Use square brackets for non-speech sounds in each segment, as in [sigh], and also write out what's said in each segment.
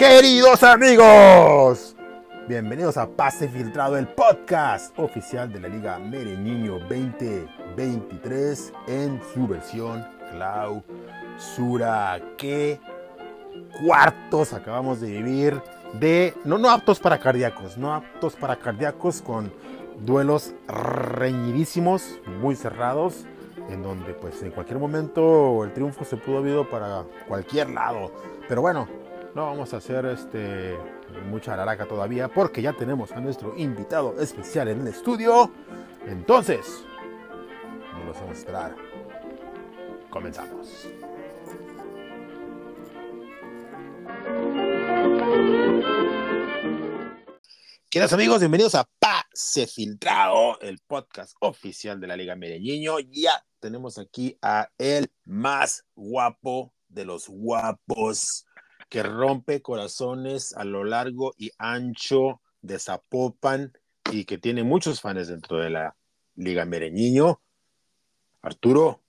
Queridos amigos, bienvenidos a Pase Filtrado, el podcast oficial de la Liga Mereñiño 2023 en su versión clausura. ¿Qué cuartos acabamos de vivir de no, no aptos para cardíacos, no aptos para cardíacos con duelos reñidísimos, muy cerrados, en donde pues en cualquier momento el triunfo se pudo haber ido para cualquier lado. Pero bueno, no vamos a hacer este mucha laraca todavía porque ya tenemos a nuestro invitado especial en el estudio. Entonces, vamos a esperar. Comenzamos. Queridos amigos, bienvenidos a Pase Filtrado, el podcast oficial de la Liga Medellín. Ya tenemos aquí a el más guapo de los guapos que rompe corazones a lo largo y ancho de Zapopan y que tiene muchos fans dentro de la Liga Mereñiño. Arturo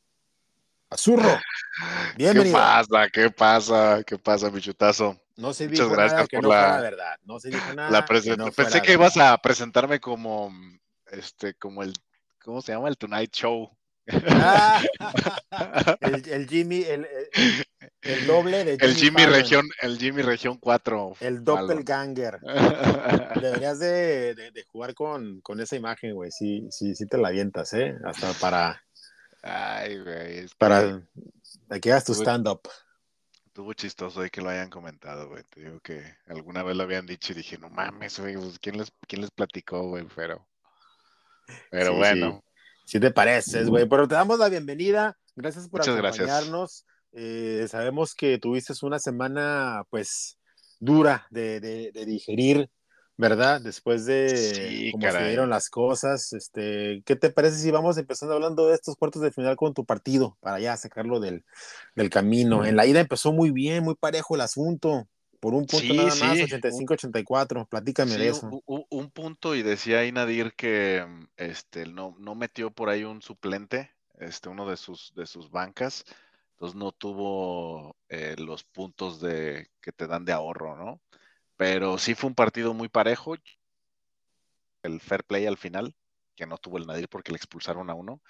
Azurro, [sighs] bienvenido. ¿Qué pasa? ¿Qué pasa? ¿Qué pasa, mi chutazo? No se Muchas dijo gracias nada que por no la- fuera verdad. No se dijo nada. La que no Pensé que ibas a presentarme como este, como el, ¿cómo se llama? El Tonight Show. Ah, [laughs] el, el Jimmy, el, el- el doble de El Jimmy Fallon, Región, el Jimmy Región 4. El doppelganger. [laughs] Deberías de, de- de jugar con, con esa imagen, güey. Sí, sí, sí te la avientas, ¿eh? Hasta para, Ay, güey. es que para que hagas tu stand-up. Estuvo chistoso de que lo hayan comentado, güey. Te digo que alguna vez lo habían dicho y dije, no mames, güey, pues, ¿quién les, quién les platicó, güey? Pero, pero Sí, bueno. Si te pareces, güey. Pero te damos la bienvenida. Gracias por Muchas gracias. Eh, sabemos que tuviste una semana, pues, dura de, de- de digerir, ¿verdad? Después de Sí, cómo se caray. dieron las cosas. Este, ¿qué te parece si vamos empezando hablando de estos cuartos de final con tu partido para ya sacarlo del, del camino? En la ida empezó muy bien, muy parejo el asunto. Por un punto Sí, nada más, sí. 85-84. Platícame de eso. u- u- un punto y decía ahí Nadir que mm, este, no, no metió por ahí un suplente, este, uno de sus, de sus bancas, entonces no tuvo eh, los puntos de, que te dan de ahorro, ¿no? Pero sí fue un partido muy parejo, el fair play al final, que no tuvo el Nadir porque le expulsaron a uno.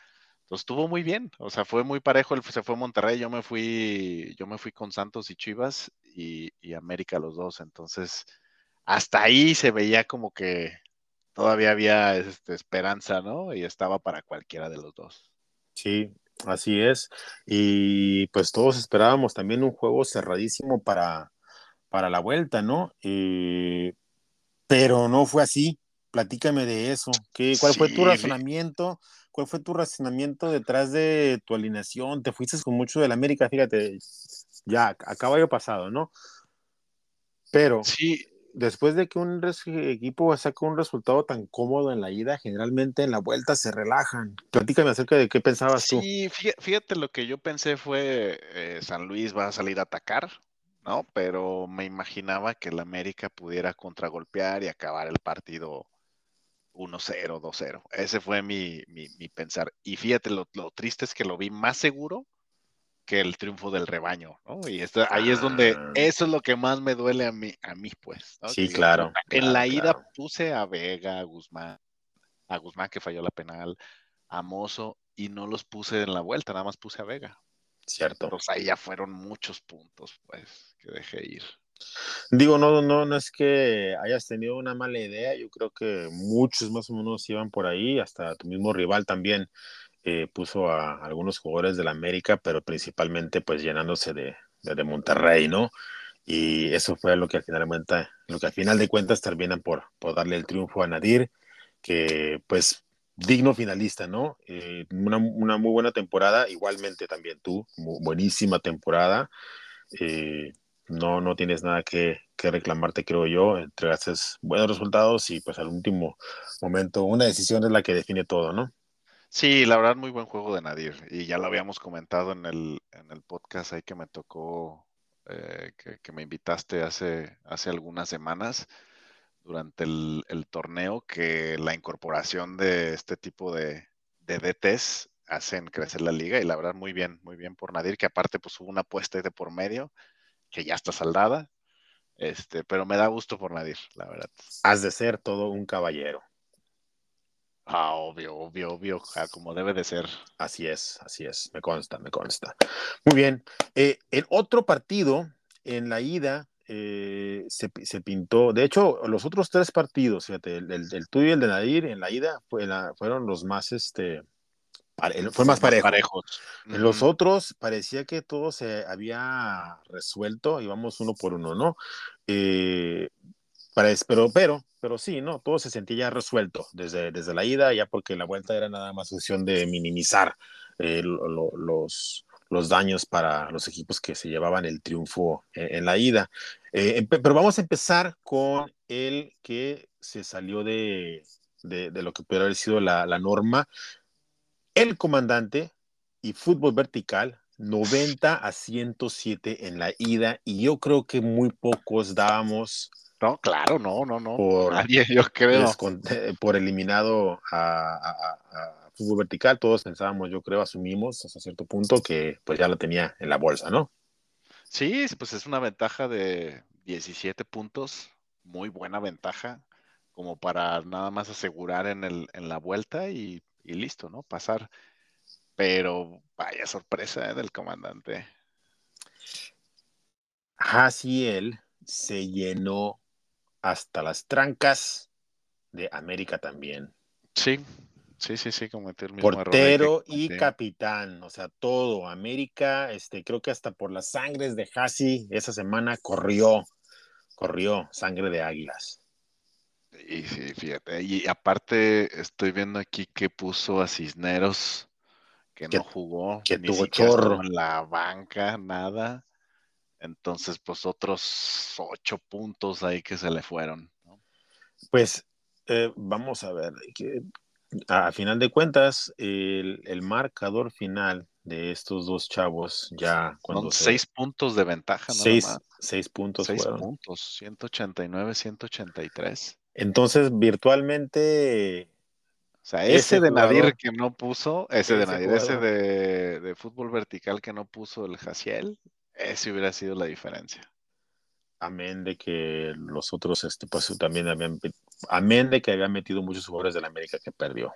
Entonces estuvo muy bien, o sea, fue muy parejo, él se fue a Monterrey, yo me fui, yo me fui con Santos y Chivas y, América los dos, entonces hasta ahí se veía como que todavía había este, esperanza, ¿no? Y estaba para cualquiera de los dos. Sí, así es. Y pues todos esperábamos también un juego cerradísimo para, para la vuelta, ¿no? Eh, pero no fue así. Platícame de eso. ¿Qué, ¿Cuál fue tu razonamiento? ¿Cuál fue tu razonamiento detrás de tu alineación? Te fuiste con mucho del América, fíjate, ya a caballo pasado, ¿no? Pero Sí, después de que un equipo saca un resultado tan cómodo en la ida, generalmente en la vuelta se relajan. Platícame acerca de qué pensabas tú. sí, fí- fíjate, lo que yo pensé fue eh, San Luis va a salir a atacar, ¿no? Pero me imaginaba que el América pudiera contragolpear y acabar el partido 1-0, 2-0. Ese fue mi, mi- mi pensar. Y fíjate, lo, lo triste es que lo vi más seguro que el triunfo del rebaño, ¿no? Y esto- ahí es donde, Ah. eso es lo que más me duele a mí, a mí pues. ¿no? Sí, Que claro, en la ida claro. puse a Vega, a Guzmán, a Guzmán que falló la penal, a Mozo, y no los puse en la vuelta, nada más puse a Vega. Cierto. Entonces ahí ya fueron muchos puntos, pues, que dejé ir. Digo, no, no, no es que hayas tenido una mala idea, yo creo que muchos más o menos iban por ahí, hasta tu mismo rival también eh, puso a algunos jugadores del América, pero principalmente pues llenándose de, de, Monterrey, ¿no? Y eso fue lo que al final, lo que al final de cuentas terminan por, por darle el triunfo a Nadir, que pues digno finalista, ¿no? Eh, una, una, muy buena temporada, igualmente también tú, buenísima temporada. Eh, no, no tienes nada que, que, reclamarte, creo yo. Entregaste buenos resultados y pues al último momento una decisión es la que define todo, ¿no? Sí, la verdad, muy buen juego de Nadir. Y ya lo habíamos comentado en el, en el podcast ahí que me tocó, eh, que, me invitaste hace, hace algunas semanas durante el, el, torneo, que la incorporación de este tipo de, de DTs hacen crecer la liga y la verdad muy bien, muy bien por Nadir, que aparte pues hubo una apuesta de por medio que ya está saldada. Este, pero me da gusto por Nadir, la verdad. Has de ser todo un caballero. Ah, obvio, obvio, obvio, como debe de ser. Así es, así es, me consta, me consta. Muy bien. Eh, en otro partido, en la ida, eh, se, pintó, de hecho, los otros tres partidos, fíjate, el, tuyo y el de Nadir en la ida fueron los más, este, fue más parejo. parejos. En los otros parecía que todo se había resuelto, íbamos uno por uno, ¿no? Eh, pero, pero, pero sí, ¿no? Todo se sentía ya resuelto desde, desde la ida, ya porque la vuelta era nada más cuestión de minimizar eh, los, los daños para los equipos que se llevaban el triunfo en, la ida. Eh, pero vamos a empezar con el que se salió de, de, lo que puede haber sido la, la, norma. El comandante y fútbol vertical 90 a 107 en la ida y yo creo que muy pocos dábamos no, claro, no, no, no. Por, Nadie, yo creo. por eliminado a, fútbol vertical, todos pensábamos, yo creo, asumimos hasta cierto punto que pues ya lo tenía en la bolsa, ¿no? Sí, pues es una ventaja de 17 puntos, muy buena ventaja, como para nada más asegurar en, el, en la vuelta y, listo, ¿no? Pasar. Pero vaya sorpresa ¿eh? del comandante. él se llenó hasta las trancas de América también. Sí, sí, sí, sí, como el mismo Portero y capitán, o sea, todo. América, este, creo que hasta por las sangres de Hassi esa semana corrió, corrió sangre de águilas. Y sí, fíjate, y aparte estoy viendo aquí que puso a Cisneros, que, no jugó, que tuvo chorro en la banca, nada. Entonces, pues otros ocho puntos ahí que se le fueron. Pues eh, vamos a ver, que, a final de cuentas, el, marcador final de estos dos chavos ya cuando seis puntos de ventaja, ¿no? Seis, seis puntos. Seis puntos, 189, 183. Entonces, virtualmente o sea, ese, de Nadir que no puso, ese, de Nadir, ese de, de, fútbol vertical que no puso el Jaciel, ese hubiera sido la diferencia. Amén de que los otros, este, pues también habían, amén de que habían metido muchos jugadores de la América que perdió.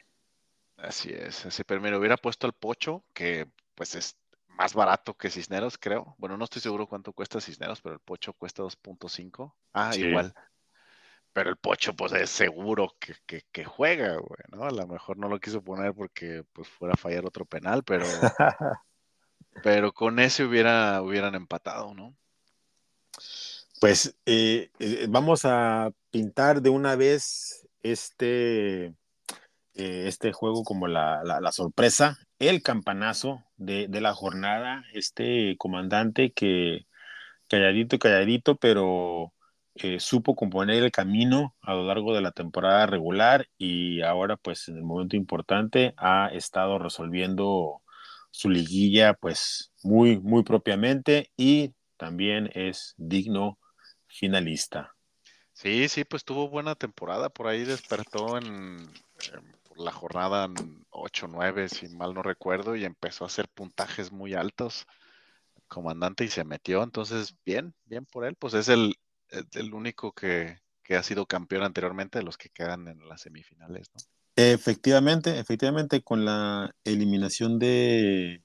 Así es, así, pero mira, hubiera puesto al Pocho, que pues es más barato que Cisneros, creo. Bueno, no estoy seguro cuánto cuesta Cisneros, pero el Pocho cuesta 2.5. Ah, igual. Pero el Pocho, pues es seguro que, que, juega, güey, ¿no? A lo mejor no lo quiso poner porque pues fuera a fallar otro penal, pero [laughs] Pero con ese hubiera, hubieran empatado, ¿no? Pues eh, eh, vamos a pintar de una vez este, eh, este juego como la, sorpresa, el campanazo de, la jornada, este comandante que calladito, calladito, pero supo componer el camino a lo largo de la temporada regular y ahora pues en el momento importante ha estado resolviendo su liguilla pues muy, muy propiamente y también es digno finalista. Sí, sí, pues tuvo buena temporada, por ahí despertó en, la jornada 8-9, si mal no recuerdo, y empezó a hacer puntajes muy altos, comandante, y se metió, entonces bien, bien por él, pues es el, el único que, que ha sido campeón anteriormente de los que quedan en las semifinales, ¿no? Efectivamente, efectivamente, con la eliminación de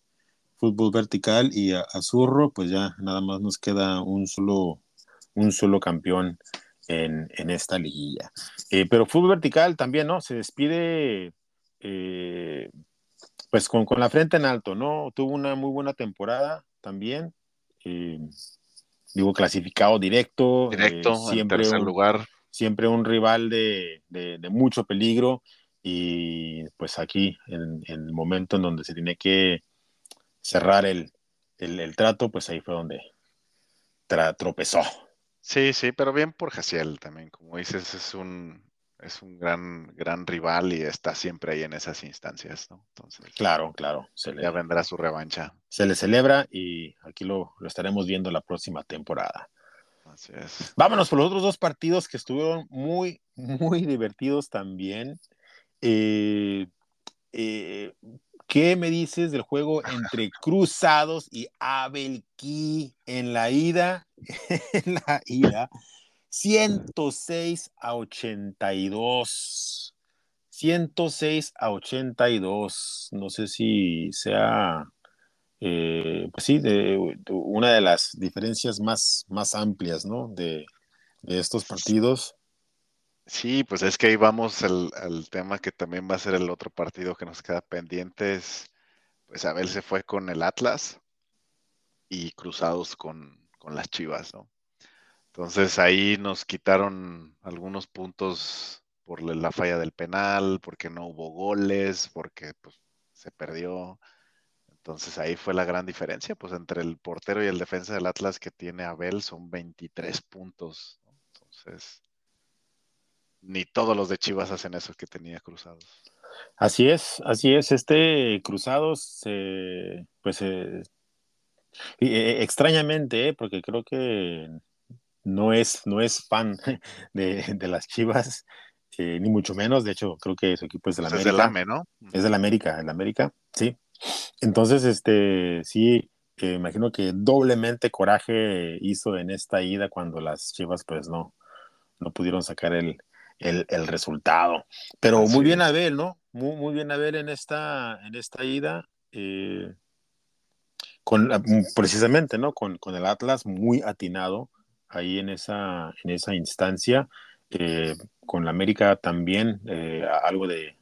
fútbol vertical y Azurro, pues ya nada más nos queda un solo, un solo campeón en, esta liguilla. Eh, pero fútbol vertical también, ¿no? Se despide eh, pues con, la frente en alto, ¿no? Tuvo una muy buena temporada también. Eh, digo, clasificado directo. Directo, siempre en lugar. Siempre un rival de, de mucho peligro y pues aquí, en, el momento en donde se tiene que cerrar el, trato, pues ahí fue donde tropezó. Sí, sí, pero bien por Jaciel también, como dices, es un, es un gran, gran rival y está siempre ahí en esas instancias, ¿no? Entonces, claro, claro. Se ya vendrá su revancha. Se le celebra y aquí lo, lo estaremos viendo la próxima temporada. Así es. Vámonos por los otros dos partidos que estuvieron muy, muy divertidos también. Eh, eh, ¿Qué me dices del juego entre Cruzados y Abelquí en la ida? [laughs] en la ida 106 a 82. 106 a 82. No sé si sea, eh, pues sí, de, una de las diferencias más, más amplias, ¿no? De, de estos partidos. Sí, pues es que ahí vamos al, tema que también va a ser el otro partido que nos queda pendiente. pues Abel se fue con el Atlas y cruzados con, con las Chivas, ¿no? Entonces ahí nos quitaron algunos puntos por la falla del penal, porque no hubo goles, porque pues, se perdió. Entonces ahí fue la gran diferencia, pues entre el portero y el defensa del Atlas que tiene Abel son 23 puntos. Entonces, ni todos los de Chivas hacen eso que tenía Cruzados. Así es, así es. Este Cruzados, pues eh, extrañamente, ¿eh? porque creo que no es, no es fan [laughs] de, las Chivas, eh, ni mucho menos. De hecho, creo que su equipo es de la América. Es del AME, ¿no? Es del América, el América, sí. Entonces, este, sí, eh, imagino que doblemente coraje hizo en esta ida cuando las Chivas, pues no, no pudieron sacar el, resultado. Pero muy bien Abel, ¿no? Muy, muy bien Abel en esta, en esta ida. Eh, con, precisamente, ¿no? Con, con, el Atlas muy atinado ahí en esa, en esa instancia. Eh, con la América también eh, algo de,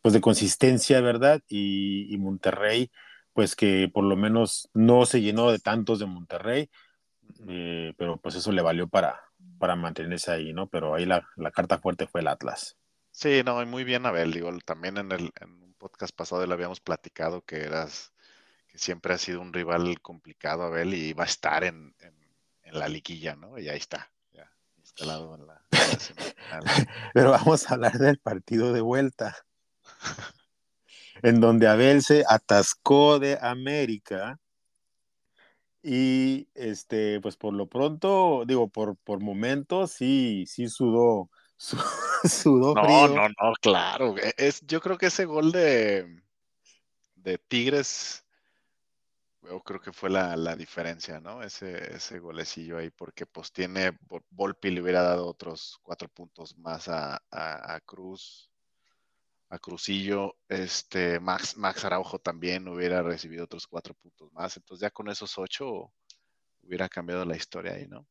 pues de consistencia, ¿verdad? Y, Monterrey, pues que por lo menos no se llenó de tantos de Monterrey, eh, pero pues eso le valió para, para mantenerse ahí, ¿no? Pero ahí la, carta fuerte fue el Atlas. Sí, no, muy bien, Abel. Digo, también en, el, en un podcast pasado le habíamos platicado que eras, que siempre ha sido un rival complicado, Abel, y va a estar en en la liguilla, ¿no? Y ahí está, ya instalado en la, [laughs] Pero vamos a hablar del partido de vuelta, [laughs] en donde Abel se atascó de América. Y este, pues por lo pronto, digo, por, por momentos sí, sí sudó, [laughs] sudó no, frío. No, no, claro. E, es, yo creo que ese gol de, de Tigres yo creo que fue la, diferencia, ¿no? Ese, ese golecillo ahí, porque pues tiene, Volpi le hubiera dado otros cuatro puntos más a, Cruz, a Cruzillo, este, Max, Max Araujo también hubiera recibido otros cuatro puntos más, entonces ya con esos ocho hubiera cambiado la historia ahí, ¿no?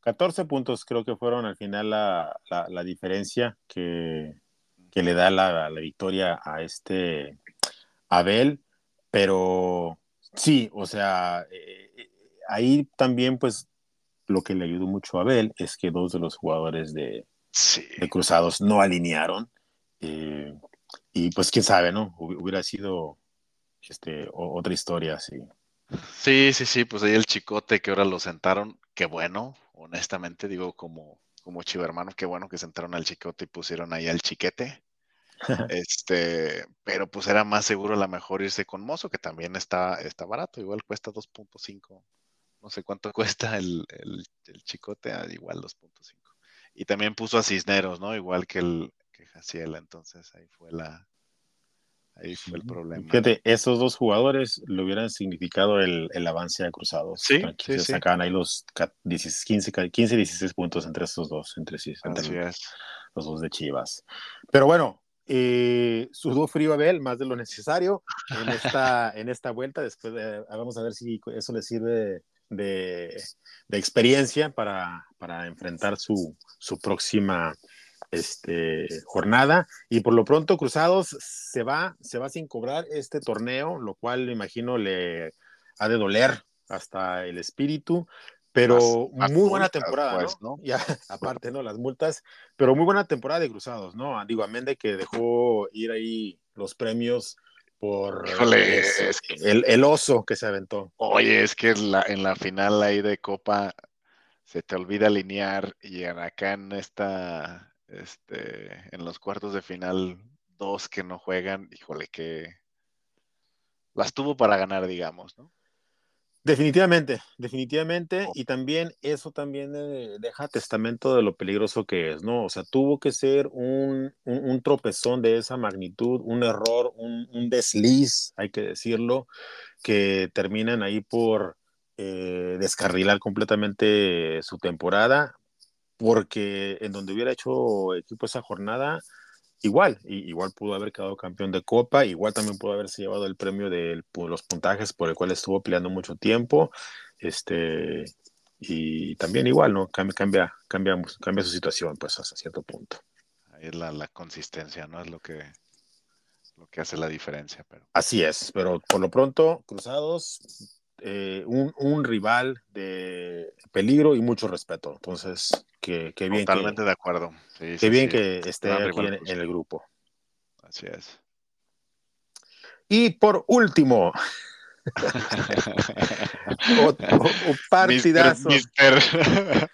14 puntos creo que fueron al final la, diferencia que, que, le da la, la victoria a este Abel, pero Sí, o sea, eh, eh, ahí también pues lo que le ayudó mucho a Abel es que dos de los jugadores de, Cruzados no alinearon. Eh, y pues quién sabe, ¿no? Hubiera sido este, otra historia así. Sí, sí, sí, pues ahí el chicote que ahora lo sentaron, qué bueno, honestamente digo como, como chivo hermano, qué bueno que sentaron al chicote y pusieron ahí al chiquete. [laughs] este, pero pues era más seguro a lo mejor irse con Mozo, que también está, está barato, igual cuesta 2.5. No sé cuánto [laughs] cuesta el, el, chicote, ah, igual 2.5. Y también puso a Cisneros, ¿no? Igual que el que Jaciela, entonces ahí fue la ahí fue el problema. Fíjate, esos dos jugadores le hubieran significado el, avance a Cruzados. Sí, sí, se sacaban ahí los 15, 15, 16 puntos entre esos dos, entre sí, entre los dos de Chivas. Pero bueno, eh, sudó frío Abel, más de lo necesario en esta, [laughs] en esta vuelta. Después vamos a ver si eso le sirve de, experiencia para, enfrentar su, próxima este, jornada. Y por lo pronto, Cruzados se va, se va sin cobrar este torneo, lo cual me imagino le ha de doler hasta el espíritu, pero muy buena temporada, pues, ¿no? [laughs] Ya, aparte, ¿no? Las multas, pero muy buena temporada de cruzados, ¿no? Digo, Amende que dejó ir ahí los premios por el, oso que se aventó. Oye, es que en la, en la final ahí de Copa se te olvida alinear y acá en esta, este, en los cuartos de final, dos que no juegan, híjole, que las tuvo para ganar, digamos, ¿no? Definitivamente, definitivamente, y también eso también eh, deja testamento de lo peligroso que es, ¿no? O sea, tuvo que ser un, tropezón de esa magnitud, un error, un, desliz, hay que decirlo, que terminan ahí por eh, descarrilar completamente su temporada, porque en donde hubiera hecho equipo esa jornada, igual, igual pudo haber quedado campeón de Copa, igual también pudo haberse llevado el premio de los puntajes por el cual estuvo peleando mucho tiempo, este, y también igual, ¿no? Cambia, cambia, cambia, cambia su situación, pues hasta cierto punto. Ahí es la, la consistencia, ¿no? Es lo que, lo que hace la diferencia. Pero... Así es, pero por lo pronto, Cruzados, eh, un, un, rival de peligro y mucho respeto. Entonces, que, que bien. Totalmente de acuerdo. Sí, qué bien que esté aquí en, en, el grupo. Así es. Y por último, [laughs] [laughs] o, o, partidazo. Mister, mister.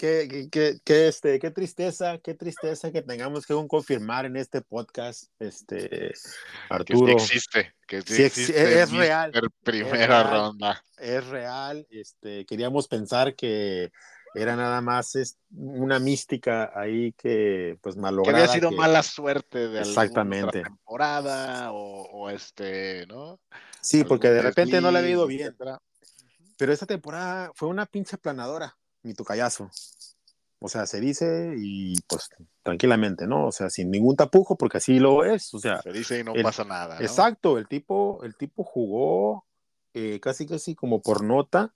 Qué, qué, qué, este, qué tristeza, qué tristeza que tengamos que confirmar en este podcast, este, Arturo. Que sí existe, que sí, sí existe es, real. Primera es real, ronda. Es real, este, queríamos pensar que era nada más es una mística ahí que pues malograda. Que había sido que... mala suerte de Exactamente. temporada o, o, este, ¿no? Sí, porque de repente no le había ido bien. Pero esta temporada fue una pinche planadora mi tocayazo. O sea, se dice y pues tranquilamente, ¿no? O sea, sin ningún tapujo, porque así lo es. O sea, se dice y no el, pasa nada. ¿no? Exacto, el tipo, el tipo jugó eh, casi casi como por nota,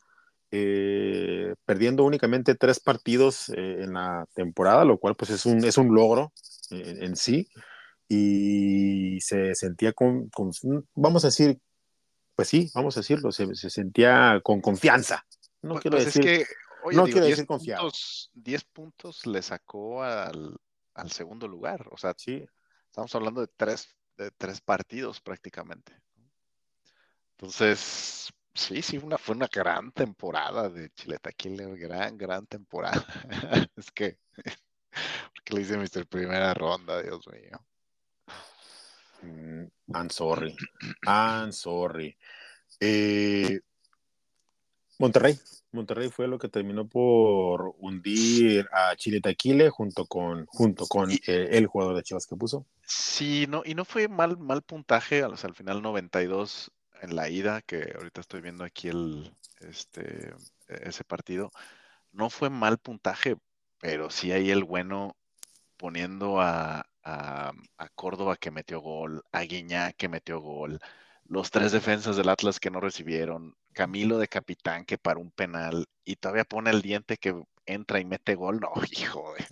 eh, perdiendo únicamente tres partidos eh, en la temporada, lo cual pues es un, es un logro en, en sí. Y se sentía con, con, vamos a decir, pues sí, vamos a decirlo, se, se sentía con confianza. No pues, quiero pues decir. Es que Oye, no digo, quiero 10 decir confiado. puntos, 10 puntos le sacó al, al, segundo lugar. O sea, sí. estamos hablando de tres, de tres partidos prácticamente. Entonces, sí, sí, una, fue una gran temporada de Chiletaquile, gran, gran temporada. [laughs] es que, porque le hice Mr. Primera ronda, Dios mío. Mm, I'm sorry. I'm sorry. Eh, Monterrey. Monterrey fue lo que terminó por hundir a Chile Taquile junto con, junto con y, eh, el jugador de Chivas que puso. Sí, no, y no fue mal, mal puntaje, o sea, al final 92 en la ida, que ahorita estoy viendo aquí el, este, ese partido, no fue mal puntaje, pero sí ahí el bueno poniendo a, a, a Córdoba que metió gol, a Guiñá que metió gol, los tres defensas del Atlas que no recibieron, Camilo de capitán que para un penal y todavía pone el diente que entra y mete gol. No, [laughs] hijo de.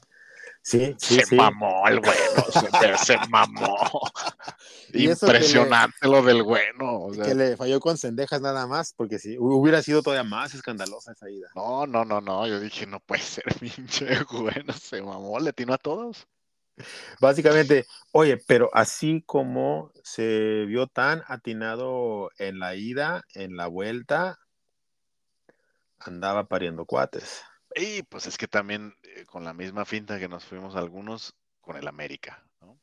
Sí, sí, se sí. mamó el bueno, se, se mamó. [laughs] Impresionante lo del bueno. O sea, Que le falló con cendejas nada más, porque si hubiera sido todavía más escandalosa esa ida. no, no, no, no. Yo dije, no puede ser, [laughs] pinche bueno, se mamó, le tiró a todos. Básicamente, oye, pero así como se vio tan atinado en la ida, en la vuelta, andaba pariendo cuates. Y pues es que también eh, con la misma finta que nos fuimos algunos con el América, ¿no?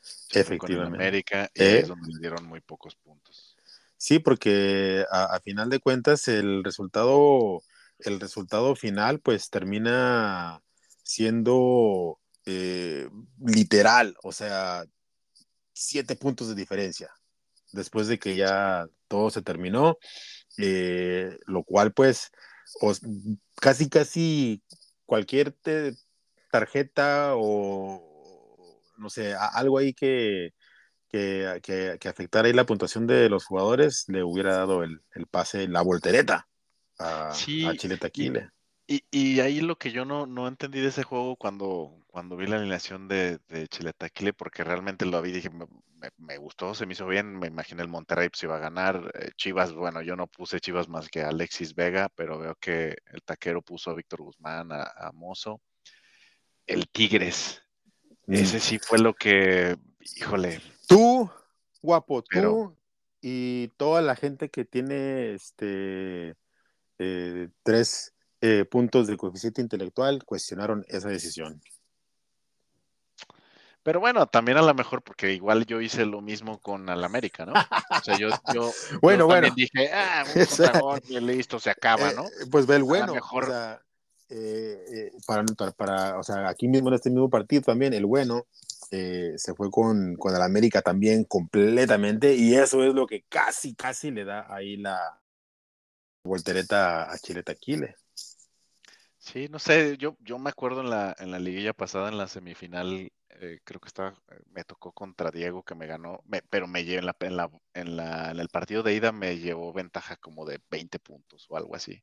Se fue Con el Efectivamente. América y ¿Eh? es donde le dieron muy pocos puntos. Sí, porque a, a final de cuentas el resultado, el resultado final, pues termina siendo eh, literal, o sea, siete puntos de diferencia después de que ya todo se terminó, eh, lo cual pues os, casi casi cualquier te, tarjeta o no sé, a, algo ahí que, que, que, que, afectara ahí la puntuación de los jugadores le hubiera dado el, el pase, la voltereta a, Sí, a Chile Taquile. Y, y ahí lo que yo no, no entendí de ese juego cuando, cuando vi la alineación de, de Chiletaquile, porque realmente lo vi y dije, me, gustó, se me hizo bien, me imaginé el Monterrey pues iba a ganar. eh, Chivas, bueno, yo no puse Chivas más que a Alexis Vega, pero veo que el taquero puso a Víctor Guzmán, a, a Mozo. El Tigres, Mm. ese sí fue lo que, híjole, Tú, guapo, tú Pero- y toda la gente que tiene este eh, tres eh, puntos de coeficiente intelectual cuestionaron esa decisión. Pero bueno, también a lo mejor porque igual yo hice lo mismo con el América, ¿no? O sea, yo, yo, [laughs] Bueno, yo bueno. también dije, ah, [laughs] un y listo, se acaba, ¿no? Eh, pues ve el A lo bueno. mejor- o sea, eh, eh, para, para, para- o sea, aquí mismo en este mismo partido también, el bueno eh, se fue con, con el América también completamente, y eso es lo que casi, casi le da ahí la, voltereta a Chile Taquile. Sí, no sé, yo, yo me acuerdo en la, en la liguilla pasada, en la semifinal, eh, creo que estaba, me tocó contra Diego que me ganó, pero me llevó en, la, en, la, en, la, en el partido de ida me llevó ventaja como de 20 puntos o algo así.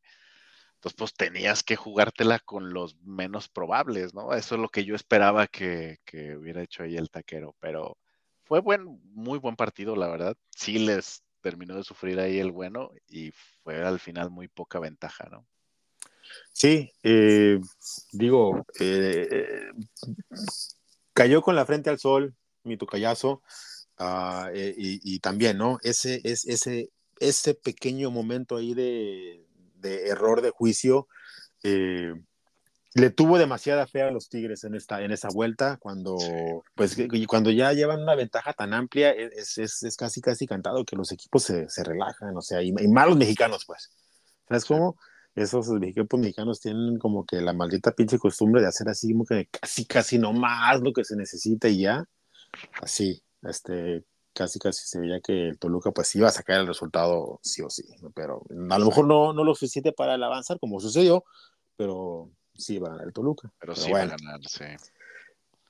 Entonces, pues tenías que jugártela con los menos probables, ¿no? Eso es lo que yo esperaba que, que hubiera hecho ahí el taquero, pero fue buen, muy buen partido, la verdad. Sí les terminó de sufrir ahí el bueno y fue al final muy poca ventaja, ¿no? Sí, eh, digo, eh, cayó con la frente al sol, mi tocayazo, uh, y, y, también, ¿no? Ese, es, ese, ese pequeño momento ahí de, de error de juicio eh, le tuvo demasiada fe a los Tigres en esta en esa vuelta cuando pues cuando ya llevan una ventaja tan amplia e, es, es, es casi casi cantado que los equipos se, se relajan o sea y, y malos mexicanos pues. Sabes cómo esos equipos mexicanos tienen como que la maldita pinche costumbre de hacer así como que casi casi no más lo que se necesita y ya así este casi casi se veía que el Toluca pues iba a sacar el resultado sí o sí, pero a lo mejor no, no lo suficiente para el avanzar como sucedió, pero sí iba a ganar el Toluca. Pero, sí bueno. va a ganar, sí.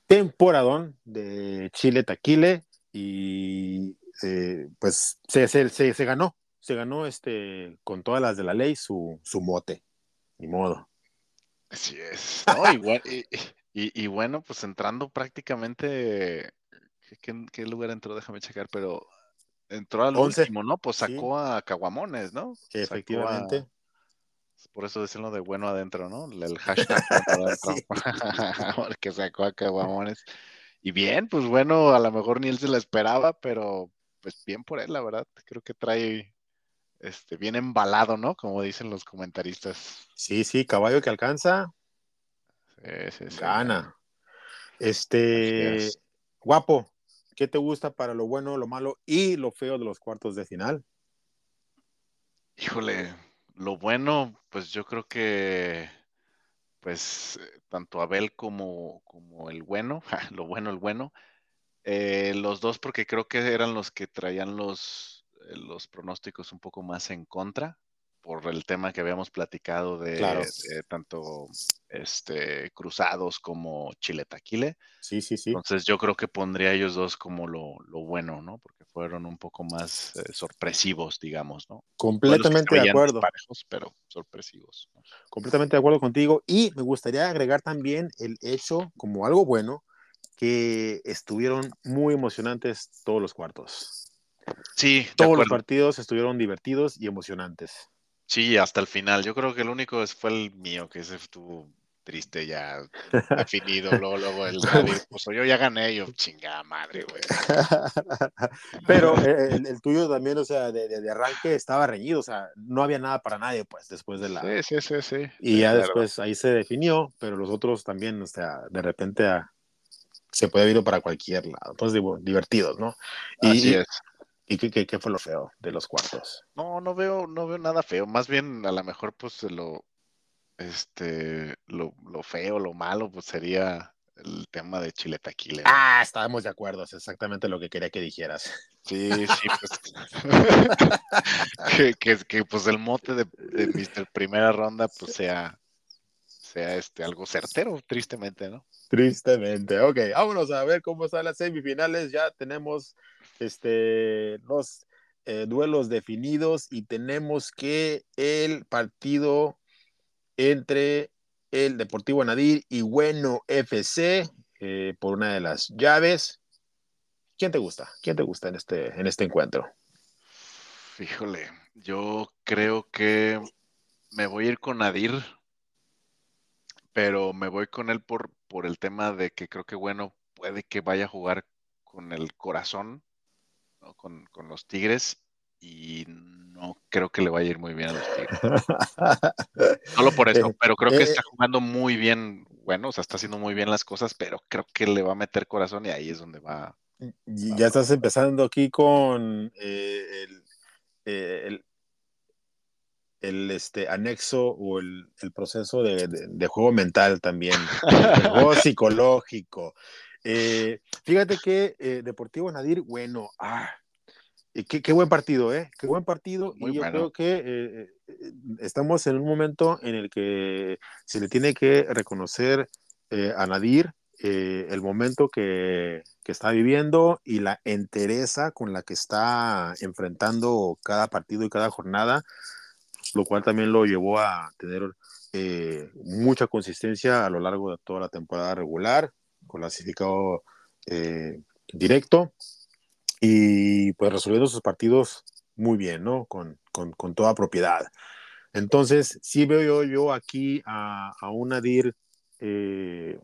Temporadón de Chile Taquile y eh, pues se, se, se, se, ganó, se ganó este con todas las de la ley su, su mote, ni modo. Así es. No, [laughs] igual, y, y, y, bueno, pues entrando prácticamente ¿Qué, qué lugar entró? Déjame checar, pero entró al 11. último, ¿no? Pues sacó sí. a Caguamones, ¿no? Sí, efectivamente. A... Por eso decirlo de bueno adentro, ¿no? El [laughs] hashtag adentro. [laughs] Porque sacó a Caguamones. Y bien, pues bueno, a lo mejor ni él se la esperaba, pero pues bien por él, la verdad. Creo que trae este, bien embalado, ¿no? Como dicen los comentaristas. Sí, sí, caballo que alcanza. Sí, sí, sí. Gana. Este, guapo, ¿Qué te gusta para lo bueno, lo malo y lo feo de los cuartos de final? Híjole, lo bueno, pues yo creo que, pues, tanto Abel como, como el bueno, [laughs] lo bueno, el bueno, eh, los dos porque creo que eran los que traían los, los pronósticos un poco más en contra por el tema que habíamos platicado de, claro. de tanto este, Cruzados como Chile Taquile. Sí, sí, sí. Entonces yo creo que pondría a ellos dos como lo, lo bueno, ¿no? Porque fueron un poco más eh, sorpresivos, digamos, ¿no? Completamente de acuerdo. Parejos, pero sorpresivos. ¿no? Completamente de acuerdo contigo. Y me gustaría agregar también el hecho, como algo bueno, que estuvieron muy emocionantes todos los cuartos. Sí, todos los partidos estuvieron divertidos y emocionantes. Sí, hasta el final. Yo creo que el único fue el mío, que ese estuvo triste ya [laughs] definido. luego, luego el pues yo ya gané, yo chingada madre, güey. [laughs] Pero eh, el, el, tuyo también, o sea, de, de, de, arranque estaba reñido, o sea, no había nada para nadie, pues, después de la. Sí, sí, sí, sí. Y sí, ya claro. después ahí se definió, pero los otros también, o sea, de repente a, se puede haber ido para cualquier lado. Entonces, digo, divertidos, ¿no? Y, Así es. ¿Y qué, qué, qué, fue lo feo de los cuartos? No, no veo, no veo nada feo. Más bien, a lo mejor, pues, lo, este, lo, lo feo, lo malo, pues sería el tema de Chile Taquile. ¿no? Ah, estábamos de acuerdo, es exactamente lo que quería que dijeras. Sí, sí, pues. [laughs] que, que, que, pues el mote de, de Mr. Primera Ronda, pues sea, sea este, algo certero, tristemente, ¿no? Tristemente. Ok, vámonos a ver cómo están las semifinales. Ya tenemos este, los eh, duelos definidos y tenemos que el partido entre el Deportivo Nadir y Bueno FC eh, por una de las llaves. ¿Quién te gusta? ¿Quién te gusta en este, en este encuentro? Híjole, yo creo que me voy a ir con Nadir, pero me voy con él por, por el tema de que creo que Bueno puede que vaya a jugar con el corazón, ¿no? con, con los Tigres, y no creo que le vaya a ir muy bien a los Tigres. [laughs] Solo por eso, pero creo que está jugando muy bien, bueno, o sea, está haciendo muy bien las cosas, pero creo que le va a meter corazón y ahí es donde va. ya estás empezando aquí con eh, el, eh, el, el, este, anexo o el, el proceso de, de, de, juego mental también, el juego [laughs] psicológico. Eh, fíjate que eh, Deportivo Nadir, bueno, ah, qué, buen partido, ¿eh? Qué buen partido. y yo creo que eh, eh, estamos en un momento en el que se le tiene que reconocer a Nadir el momento que, que, está viviendo y la entereza con la que está enfrentando cada partido y cada jornada, lo cual también lo llevó a tener mucha consistencia a lo largo de toda la temporada regular, clasificado directo y pues resolviendo sus partidos muy bien, ¿no? Con, con, con toda propiedad. Entonces, sí veo yo, yo aquí a, a un Nadir eh,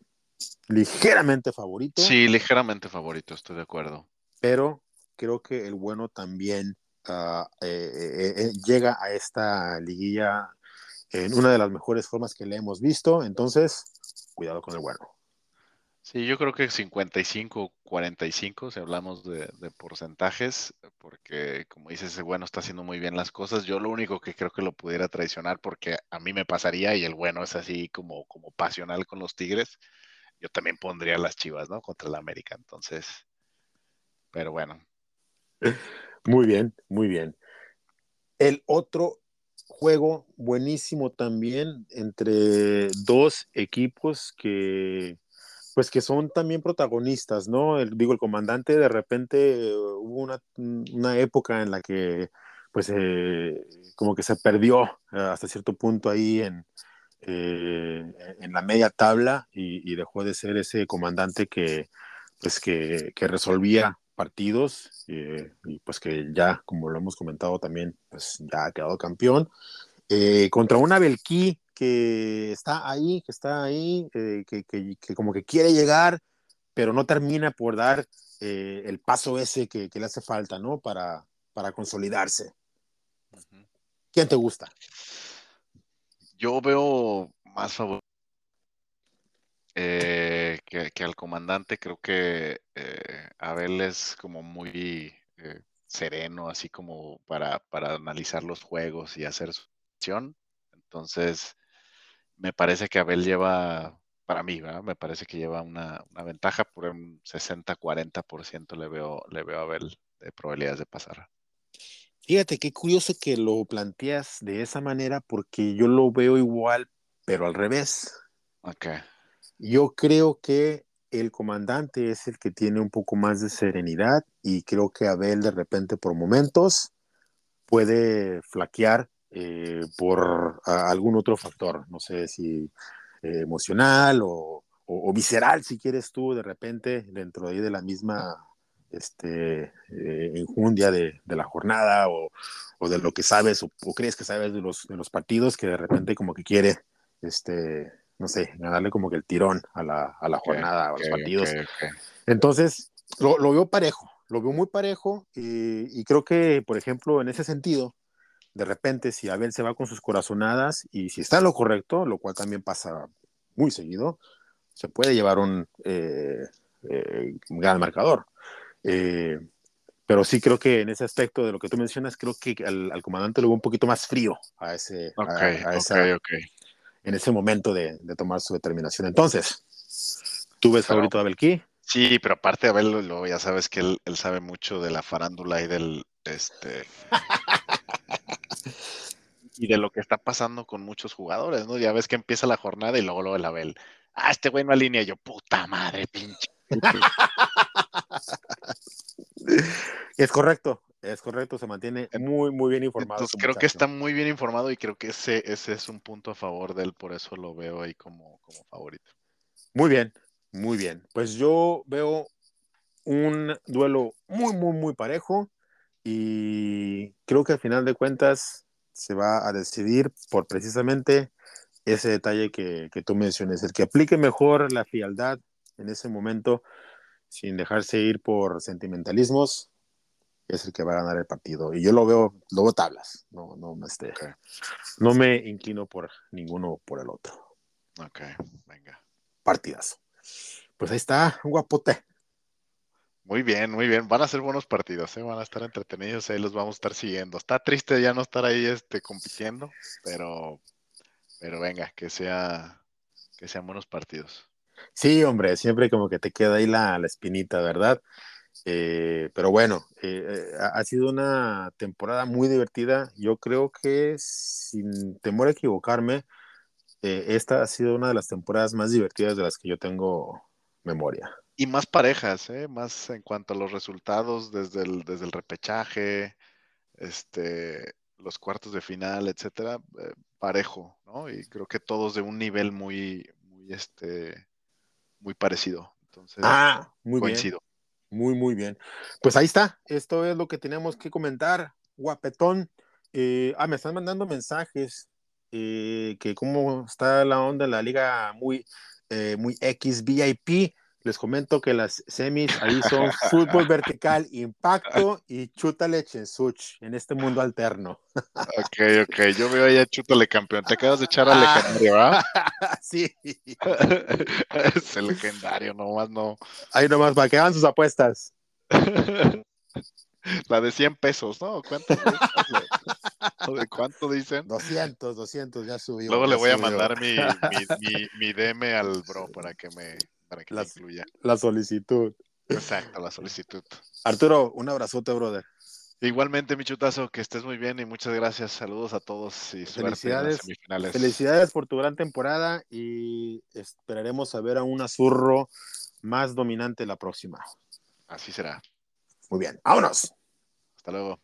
ligeramente favorito. Sí, ligeramente favorito, estoy de acuerdo. Pero creo que el bueno también uh, eh, eh, llega a esta liguilla en una de las mejores formas que le hemos visto. Entonces, cuidado con el bueno. Sí, yo creo que 55-45, si hablamos de, porcentajes, porque como dices, bueno está haciendo muy bien las cosas. Yo lo único que creo que lo pudiera traicionar, porque a mí me pasaría y el bueno es así como, como pasional con los Tigres, yo también pondría las chivas, ¿no? Contra la América. Entonces, pero bueno. [laughs] Muy bien, muy bien. El otro juego buenísimo también entre dos equipos que pues que son también protagonistas, ¿no? El, digo, el comandante de repente eh, hubo una, una, época en la que pues eh, como que se perdió eh, hasta cierto punto ahí en, en la media tabla y, y, dejó de ser ese comandante que pues que, que resolvía partidos y pues que ya, como lo hemos comentado también, pues ya ha quedado campeón. Contra una Belquí que está ahí, que está ahí, eh, que, que, que, como que quiere llegar, pero no termina por dar eh, el paso ese que, que, le hace falta, ¿no? Para, para consolidarse. ¿Quién te gusta? Yo veo más favor eh, que, que, al comandante. Creo que Abel es como muy sereno, así como para, para analizar los juegos y hacer su acción. Entonces, me parece que Abel lleva, para mí, me parece que lleva una, ventaja por un 60-40% le veo, le veo a Abel de probabilidades de pasar. Fíjate qué curioso que lo planteas de esa manera porque yo lo veo igual, pero al revés. Ok. Yo creo que el comandante es el que tiene un poco más de serenidad y creo que Abel de repente por momentos puede flaquear eh, por algún otro factor, no sé si eh, emocional o, o, visceral, si quieres tú, de repente, dentro de, de la misma este, eh, enjundia de, de, la jornada o, o, de lo que sabes o, crees que sabes de los, de los partidos, que de repente como que quiere, este, no sé, ganarle como que el tirón a la, a la jornada, a los partidos. Entonces, lo, lo, veo parejo, lo veo muy parejo y, y creo que, por ejemplo, en ese sentido, de repente si Abel se va con sus corazonadas y si está en lo correcto, lo cual también pasa muy seguido, se puede llevar un, eh, eh, gran marcador. Eh, pero sí creo que en ese aspecto de lo que tú mencionas, creo que al, comandante lo veo un poquito más frío a ese, en ese momento de, tomar su determinación. Entonces, ¿tú ves favorito a Abel Key? Sí, pero aparte Abel, lo, ya sabes que él, él, sabe mucho de la farándula y del, este, [laughs] y de lo que está pasando con muchos jugadores, ¿no? Ya ves que empieza la jornada y luego lo la Abel. Ah, este güey no alinea. Yo, puta madre, pinche. [laughs] es correcto, es correcto, se mantiene muy, muy bien informado. Entonces, creo que está muy bien informado y creo que ese, ese es un punto a favor de él, por eso lo veo ahí como, como favorito. Muy bien, muy bien. Pues yo veo un duelo muy, muy, muy parejo y creo que al final de cuentas se va a decidir por precisamente ese detalle que, que tú menciones, el que aplique mejor la fialdad en ese momento sin dejarse ir por sentimentalismos es el que va a ganar el partido. Y yo lo veo, lo veo tablas, no, no, este, no me inclino por ninguno por el otro. Ok, venga. Partidazo. Pues ahí está, guapote. Muy bien, muy bien. Van a ser buenos partidos, ¿eh? van a estar entretenidos, ahí los vamos a estar siguiendo. Está triste ya no estar ahí este, compitiendo, pero, pero venga, que, sea, que sean buenos partidos. Sí, hombre, siempre como que te queda ahí la, la espinita, ¿verdad? Eh, pero bueno, eh, ha sido una temporada muy divertida. Yo creo que, sin temor a equivocarme, esta ha sido una de las temporadas más divertidas de las que yo tengo memoria. Y más parejas, ¿eh? más en cuanto a los resultados desde el, desde el repechaje, este, los cuartos de final, etcétera, eh, parejo, ¿no? Y creo que todos de un nivel muy, muy, este, muy parecido. Entonces, ah, muy coincido. Muy, muy bien. Pues ahí está. Esto es lo que tenemos que comentar. Guapetón. Eh, ah, me están mandando mensajes. Eh, que cómo está la onda en la liga muy, muy X VIP. Les comento que las semis ahí son fútbol [laughs] vertical, impacto y chútale Chensuch en este mundo alterno. Ok, ok, yo veo ahí a chútale campeón. Te acabas de echar al ah. legendario, ¿verdad? [laughs] Sí. [laughs] es el legendario, nomás no. Ahí nomás, para que hagan sus apuestas. La de 100 pesos, ¿no? ¿Cuánto, ¿De cuánto dicen? 200, 200, ya subió. Luego le voy a mandar mi, mi, mi DM al bro para que me para que la, incluya. La solicitud. Exacto, la solicitud. Arturo, un abrazote, brother. Igualmente, mi chutazo, que estés muy bien y muchas gracias. Saludos a todos y felicidades, semifinales. Felicidades por tu gran temporada y esperaremos a ver a un azurro más dominante la próxima. Así será. Muy bien, vámonos. Hasta luego.